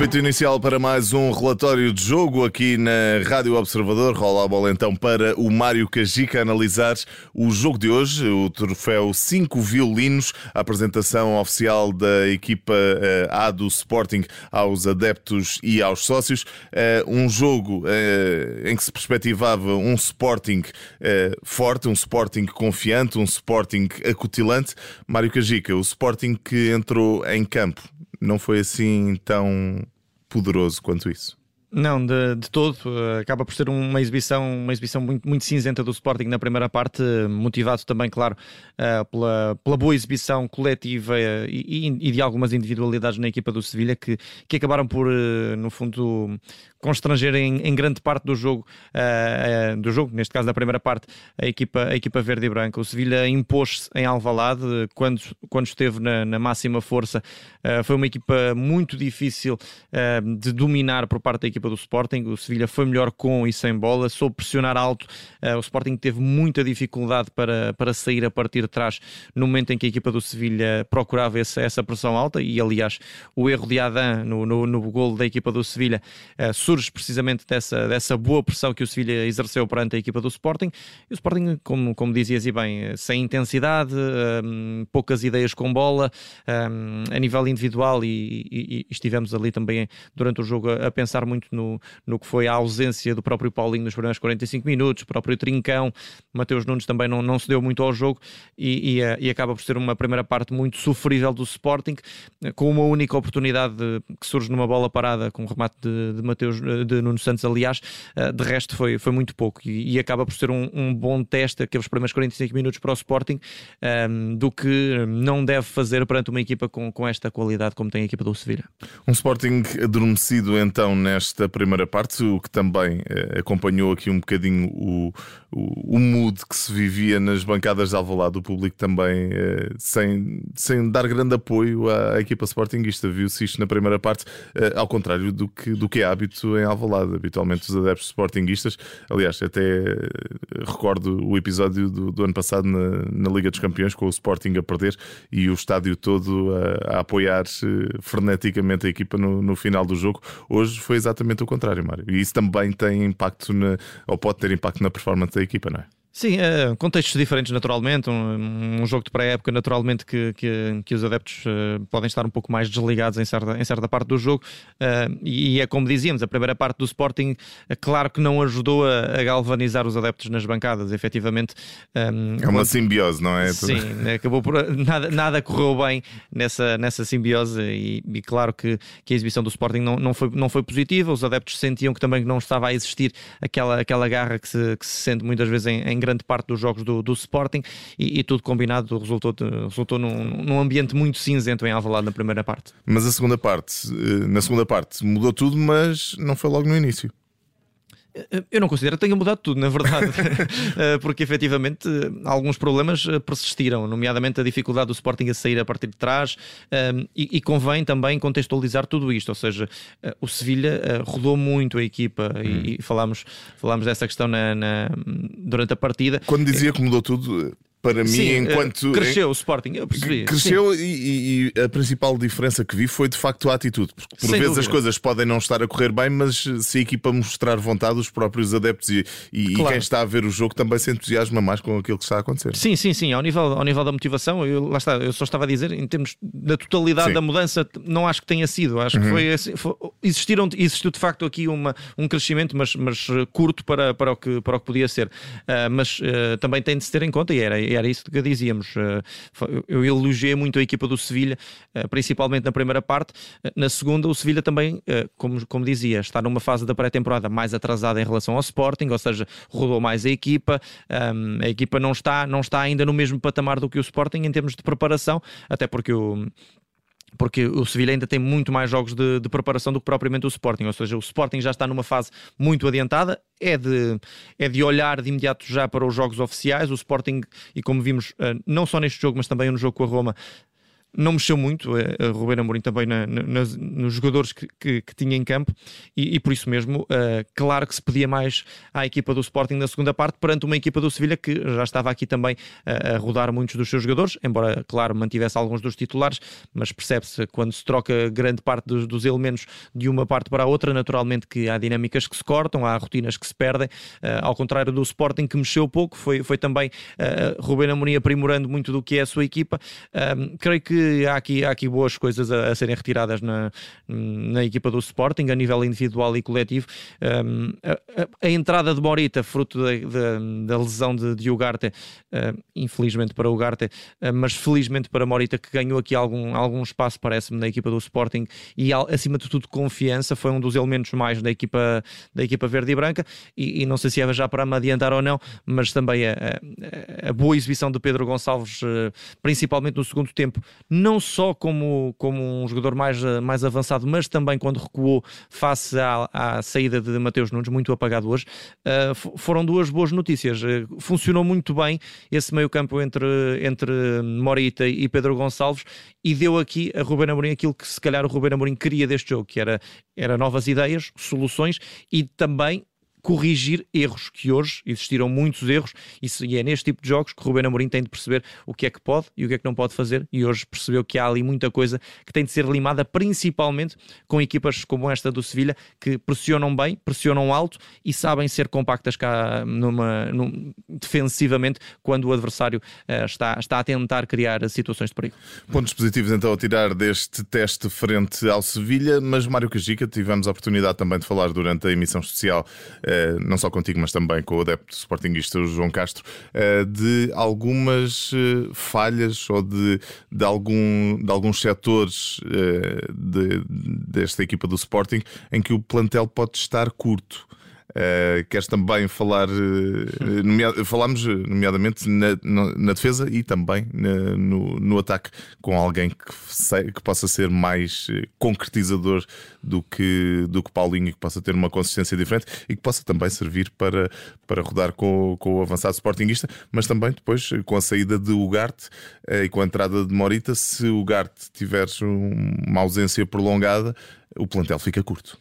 Apito inicial para mais um relatório de jogo aqui na Rádio Observador. Rola a bola então para o Mário Cajica analisar o jogo de hoje, o troféu 5 violinos, a apresentação oficial da equipa eh, A do Sporting aos adeptos e aos sócios. Eh, um jogo eh, em que se perspectivava um Sporting forte, um Sporting confiante, um Sporting acutilante. Mário Cajica, o Sporting que entrou em campo não foi assim tão poderoso quanto isso. Não, de, de todo. Eh, acaba por ser uma exibição, uma exibição muito, muito cinzenta do Sporting na primeira parte, motivado também, claro, uh, pela, pela boa exibição coletiva uh, e, e, de algumas individualidades na equipa do Sevilha que, que acabaram por, uh, no fundo, constranger em, em, grande parte do jogo, do jogo, neste caso da primeira parte, a equipa, a equipa verde e branca. O Sevilha impôs-se em Alvalade quando, quando esteve na, na máxima força. foi uma equipa muito difícil de dominar por parte da equipa equipa do Sporting. O Sevilha foi melhor com e sem bola, soube pressionar alto. Uh, o Sporting teve muita dificuldade para, para sair a partir de trás no momento em que a equipa do Sevilha procurava esse, essa pressão alta. E aliás, o erro de Adam no, no, no gol da equipa do Sevilha uh, surge precisamente dessa, dessa boa pressão que o Sevilha exerceu perante a equipa do Sporting. E o Sporting, como, como dizias e bem, sem intensidade, poucas ideias com bola, a nível individual, e, e, e, estivemos ali também durante o jogo a pensar muito no, no que foi a ausência do próprio Paulinho nos primeiros 45 minutos, o próprio Trincão, Mateus Nunes também não, não se deu muito ao jogo e, e, eh, e acaba por ser uma primeira parte muito sofrível do Sporting, com uma única oportunidade de, que surge numa bola parada com o remate de, de Mateus de Nuno Santos, aliás, eh, de resto foi, foi muito pouco e, e acaba por ser um, um, bom teste aqueles primeiros 45 minutos para o Sporting um, ehm, do que não deve fazer perante uma equipa com, com esta qualidade como tem a equipa do Sevilha. Um Sporting adormecido então nesta da primeira parte, o que também eh, acompanhou aqui um bocadinho o, o, o mood que se vivia nas bancadas de Alvalade, o público também eh, sem, sem dar grande apoio à, à equipa sportinguista. Viu-se isto na primeira parte, eh, ao contrário do que, do que é hábito em Alvalade. Habitualmente os adeptos sportinguistas, aliás, até recordo o episódio do, do ano passado na, na, Liga dos Campeões, com o Sporting a perder e o estádio todo a, a apoiar freneticamente a equipa no, no final do jogo. Hoje foi exatamente exatamente o contrário, Mário. E isso também tem impacto, na, ou pode ter impacto na performance da equipa, não é? Sim, uh, contextos diferentes naturalmente, um, um jogo de pré-época naturalmente que, que, que, os adeptos uh, podem estar um pouco mais desligados em certa, em certa parte do jogo uh, e é como dizíamos, a primeira parte do Sporting claro que não ajudou a, a galvanizar os adeptos nas bancadas, efetivamente um, É uma quando... simbiose, não é? Sim, né, acabou por nada, nada correu bem nessa, nessa simbiose e, e, claro que, que a exibição do Sporting não, não, foi, não foi positiva, os adeptos sentiam que também não estava a existir aquela, aquela garra que se, que se sente muitas vezes em, em grande parte dos jogos do, do Sporting e, e, tudo combinado resultou, resultou num, num, ambiente muito cinzento em Alvalade na primeira parte. Mas a segunda parte, eh, na segunda parte mudou tudo, mas não foi logo no início. Eu não considero que tenha mudado tudo, na verdade, eh, porque efetivamente alguns problemas eh, persistiram, nomeadamente a dificuldade do Sporting a sair a partir de trás, ehm, e, convém também contextualizar tudo isto, ou seja, eh, o Sevilha rodou muito a equipa hum. e, falámos, falámos dessa questão na, na, durante a partida. Quando dizia que mudou tudo, para mim, Sim, enquanto. Cresceu o Sporting, eu percebi. Cresceu e, e, a principal diferença que vi foi de facto a atitude. Porque por Sem vezes dúvida. as coisas podem não estar a correr bem, mas se a equipa mostrar vontade, os próprios adeptos e, e, claro. e, quem está a ver o jogo também se entusiasma mais com aquilo que está a acontecer. Sim, sim, sim. Ao nível, ao nível da motivação, eu, lá está, eu só estava a dizer, em termos da totalidade sim. da mudança, não acho que tenha sido. Acho uhum. que foi, assim, foi, existiram, existiu de facto aqui uma, um crescimento, mas, mas curto para, para, o que, para o que podia ser. Uh, mas uh, também tem de se ter em conta, e era, era isso que dizíamos, eh, eu elogiei muito a equipa do Sevilha, eh, principalmente na primeira parte. Eh, na segunda, o Sevilha também, como, como dizia, está numa fase da pré-temporada mais atrasada em relação ao Sporting, ou seja, rodou mais a equipa. A equipa não está, não está ainda no mesmo patamar do que o Sporting em termos de preparação, até porque o, porque o Sevilha ainda tem muito mais jogos de, de, preparação do que propriamente o Sporting, ou seja, o Sporting já está numa fase muito adiantada, é de, é de olhar de imediato já para os jogos oficiais, o Sporting, e como vimos, eh, não só neste jogo, mas também no jogo com a Roma, não mexeu muito a Ruben Amorim também na, na, nos jogadores que, que, que, tinha em campo e, e por isso mesmo, uh, claro que se pedia mais à equipa do Sporting na segunda parte perante uma equipa do Sevilha que já estava aqui também a, a rodar muitos dos seus jogadores, embora, claro, mantivesse alguns dos titulares, mas percebe-se quando se troca grande parte dos, dos, elementos de uma parte para a outra, naturalmente que há dinâmicas que se cortam, há rotinas que se perdem, uh, ao contrário do Sporting que mexeu pouco, foi, foi também uh, Ruben Amorim aprimorando muito do que é a sua equipa. creio que há aqui, há aqui boas coisas a, a serem retiradas na, na equipa do Sporting, a nível individual e coletivo. Um, a, a, a, entrada de Morita, fruto da, da, da lesão de, de Ugarte, uh, infelizmente para Ugarte, uh, mas felizmente para Morita, que ganhou aqui algum, algum espaço, parece-me, na equipa do Sporting e, acima de tudo, confiança. Foi um dos elementos mais da equipa, da equipa verde e branca. E, e não sei se é já para me adiantar ou não, mas também a, a, boa exibição de Pedro Gonçalves, uh, principalmente no segundo tempo, não só como, como um jogador mais, mais avançado, mas também quando recuou face à, à saída de Mateus Nunes, muito apagado hoje, uh, foram duas boas notícias. Uh, funcionou muito bem esse meio-campo entre, entre Morita e Pedro Gonçalves e deu aqui a Ruben Amorim aquilo que se calhar o Ruben Amorim queria deste jogo, que era, era novas ideias, soluções e também corrigir erros, que hoje existiram muitos erros, e é neste tipo de jogos que o Ruben Amorim tem de perceber o que é que pode e o que é que não pode fazer, e hoje percebeu que há ali muita coisa que tem de ser limada, principalmente com equipas como esta do Sevilha, que pressionam bem, pressionam alto e sabem ser compactas cá numa, num, defensivamente quando o adversário uh, está, está a tentar criar situações de perigo. Pontos positivos então a tirar deste teste frente ao Sevilha, mas Mário Cajica, tivemos a oportunidade também de falar durante a emissão especial eh, não só contigo, mas também com o adepto sportinguista João Castro, eh, de algumas eh, falhas ou de, de, algum, de alguns setores de, desta equipa do Sporting em que o plantel pode estar curto. Uh, queres também falar, uh, falámos nomeadamente na, na, defesa e também na, no, no, ataque com alguém que, sei, que possa ser mais concretizador do que, do que Paulinho e que possa ter uma consistência diferente e que possa também servir para, para rodar com, com o avançado sportinguista, mas também depois com a saída de Ugarte uh, e com a entrada de Morita, se Ugarte tiver uma ausência prolongada, o plantel fica curto.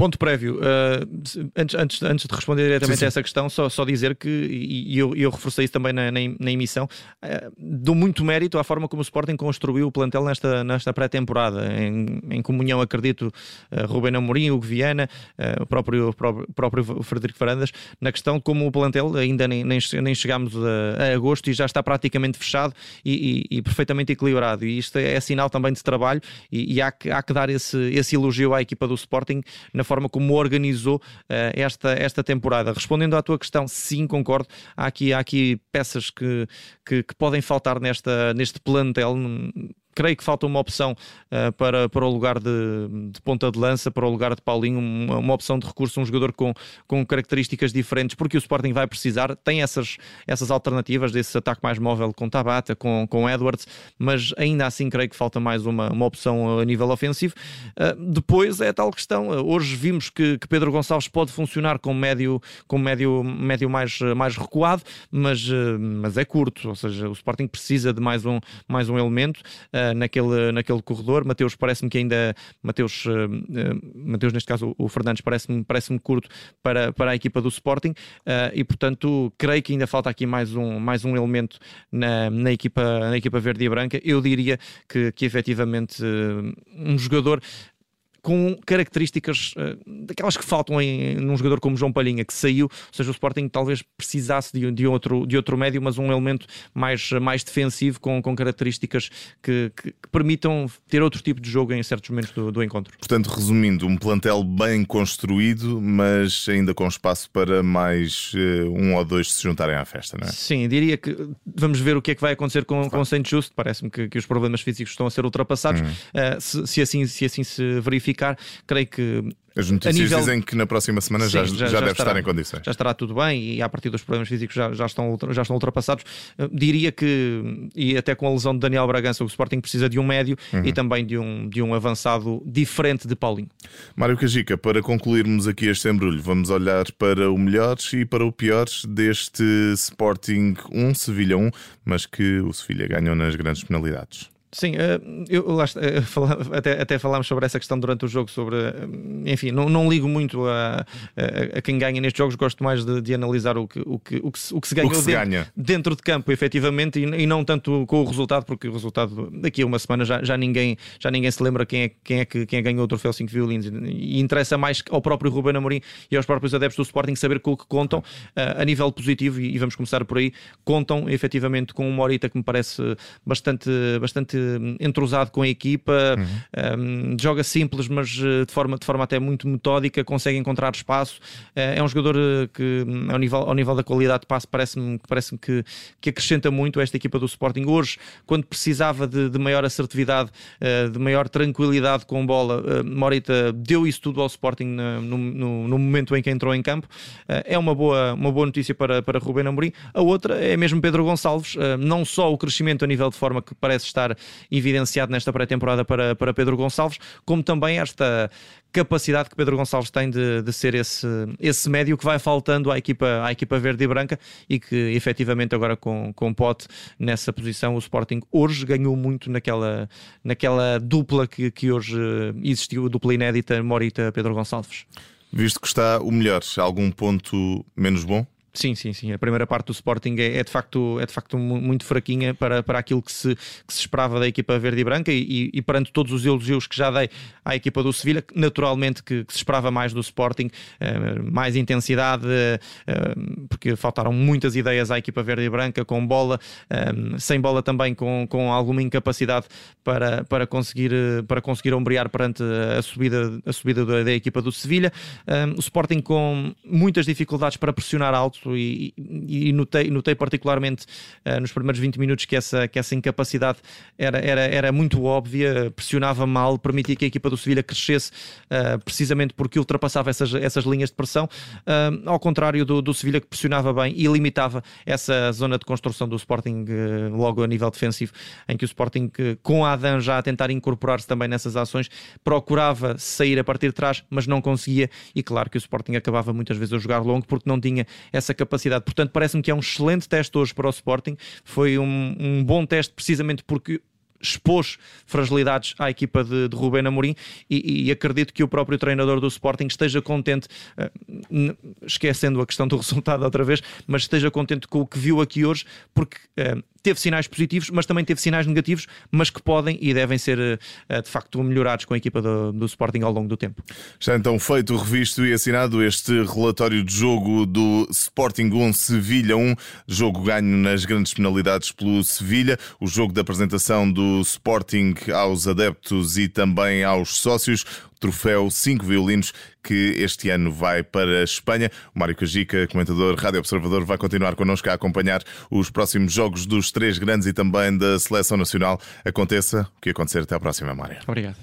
Ponto prévio, uh, antes, antes, antes de responder diretamente sim, sim. a essa questão, só, só dizer que, e, e eu, eu reforcei isso também na, na, na emissão, uh, dou muito mérito à forma como o Sporting construiu o plantel nesta, nesta pré-temporada, em, em, comunhão, acredito, uh, Rubén Amorim, Hugo Viana, uh, o próprio, próprio, próprio Frederico Farandas, na questão de como o plantel ainda nem, nem, nem chegámos a, a, agosto e já está praticamente fechado e, e, e, perfeitamente equilibrado. E isto é, é sinal também de trabalho e, e há, que, há que dar esse, esse elogio à equipa do Sporting na forma como organizou uh, esta, esta temporada. Respondendo à tua questão, sim, concordo. Há aqui, há aqui peças que, que, que podem faltar nesta, neste plantel creio que falta uma opção uh, para, para o lugar de, de, ponta de lança, para o lugar de Paulinho, uma, uma, opção de recurso, um jogador com, com características diferentes, porque o Sporting vai precisar, tem essas, essas alternativas desse ataque mais móvel com Tabata, com, com Edwards, mas ainda assim creio que falta mais uma, uma opção a nível ofensivo. Uh, depois é a tal questão, hoje vimos que, que, Pedro Gonçalves pode funcionar com médio, com médio, médio mais, mais recuado, mas, uh, mas é curto, ou seja, o Sporting precisa de mais um, mais um elemento. Uh, naquele, naquele corredor. Mateus parece-me que ainda. Mateus, uh, Mateus, neste caso o Fernandes, parece-me parece curto para, para a equipa do Sporting e, portanto, creio que ainda falta aqui mais um, mais um elemento na, na, equipa, na equipa verde e branca. Eu diria que, que efetivamente um jogador com características uh, daquelas que faltam em, num jogador como João Palhinha, que saiu, ou seja, o Sporting talvez precisasse de, de, outro, de outro médio, mas um elemento mais, mais defensivo, com, com características que, que, que permitam ter outro tipo de jogo em certos momentos do, do, encontro. Portanto, resumindo, um plantel bem construído, mas ainda com espaço para mais uh, um ou dois se juntarem à festa, não é? Sim, diria que vamos ver o que é que vai acontecer com, claro. com o Saint Just. Parece-me que, que, os problemas físicos estão a ser ultrapassados. Uhum. Uh, se, se, assim, se assim se verificar. Creio que as notícias nível... dizem que na próxima semana Sim, já, já, já, deve estará, estar em condições. Já estará tudo bem e a partir dos problemas físicos já, já, estão, já estão ultrapassados. Uh, diria que, e até com a lesão de Daniel Bragança, o Sporting precisa de um médio uhum. e também de um, de um avançado diferente de Paulinho. Mário Cajica, para concluirmos aqui este embrulho, vamos olhar para o melhor e para o pior deste Sporting 1, Sevilha 1, mas que o Sevilha ganhou nas grandes penalidades. Sim, eh, eu, lá, até, até falámos sobre essa questão durante o jogo, sobre enfim, não, não ligo muito a, a, a, quem ganha nestes jogos, gosto mais de, de analisar o que, o, que, o, que, o que se ganhou se dentro, ganha. dentro, de campo, efetivamente, e, e, não tanto com o resultado, porque o resultado daqui a uma semana já, já, ninguém, já ninguém se lembra quem é, quem é que quem ganhou o troféu 5 violinos e interessa mais ao próprio Ruben Amorim e aos próprios adeptos do Sporting saber com o que contam uh, a nível positivo, e, e, vamos começar por aí, contam efetivamente com um Morita que me parece bastante, bastante entrosado com a equipa, uhum. um, joga simples, mas eh, de forma, de forma até muito metódica, consegue encontrar espaço. Uh, é um jogador que, ao nível, ao nível da qualidade de passe, parece-me parece que, que acrescenta muito esta equipa do Sporting. Hoje, quando precisava de, de maior assertividade, de maior tranquilidade com bola, Morita deu isso tudo ao Sporting no, no, no momento em que entrou em campo. é uma boa, uma boa notícia para, para Rubén Amorim. A outra é mesmo Pedro Gonçalves, não só o crescimento a nível de forma que parece estar evidenciado nesta pré-temporada para, para Pedro Gonçalves, como também esta capacidade que Pedro Gonçalves tem de, de ser esse, esse médio que vai faltando à equipa, à equipa verde e branca e que efetivamente agora com, com Pote nessa posição o Sporting hoje ganhou muito naquela, naquela dupla que, que hoje existiu, dupla inédita Morita-Pedro Gonçalves. Visto que está o melhor, algum ponto menos bom? Sim, sim, sim. A primeira parte do Sporting é, é, de, facto, é de facto muito fraquinha para, para aquilo que se, que se esperava da equipa verde e branca e, e, perante todos os elogios que já dei à equipa do Sevilha, naturalmente que, que, se esperava mais do Sporting, eh, mais intensidade, eh, porque faltaram muitas ideias à equipa verde e branca, com bola, eh, sem bola também, com, com alguma incapacidade para, para, conseguir, para conseguir ombrear perante a subida, a subida da, da equipa do Sevilha. o Sporting com muitas dificuldades para pressionar alto e, e notei, notei particularmente uh, nos primeiros 20 minutos que essa, que essa incapacidade era, era, era muito óbvia, pressionava mal, permitia que a equipa do Sevilha crescesse uh, precisamente porque ultrapassava essas, essas linhas de pressão, uh, ao contrário do, do Sevilha que pressionava bem e limitava essa zona de construção do Sporting logo a nível defensivo, em que o Sporting, com a Adam já a tentar incorporar-se também nessas ações, procurava sair a partir de trás, mas não conseguia, e claro que o Sporting acabava muitas vezes a jogar longo porque não tinha essa essa capacidade. Portanto, parece-me que é um excelente teste hoje para o Sporting. Foi um, um bom teste precisamente porque expôs fragilidades à equipa de, de Rubén Amorim e, e, acredito que o próprio treinador do Sporting esteja contente, uh, esquecendo a questão do resultado outra vez, mas esteja contente com o que viu aqui hoje, porque uh, teve sinais positivos, mas também teve sinais negativos, mas que podem e devem ser eh, de facto melhorados com a equipa do, do Sporting ao longo do tempo. Já então feito, revisto e assinado este relatório de jogo do Sporting 1 Sevilha 1, jogo ganho nas grandes penalidades pelo Sevilha, o jogo da apresentação do Sporting aos adeptos e também aos sócios troféu 5 violinos que este ano vai para a Espanha. O Mário Cajica, comentador Rádio Observador, vai continuar connosco a acompanhar os próximos jogos dos três grandes e também da Seleção Nacional. Aconteça o que acontecer. Até à próxima, Mário. Obrigado.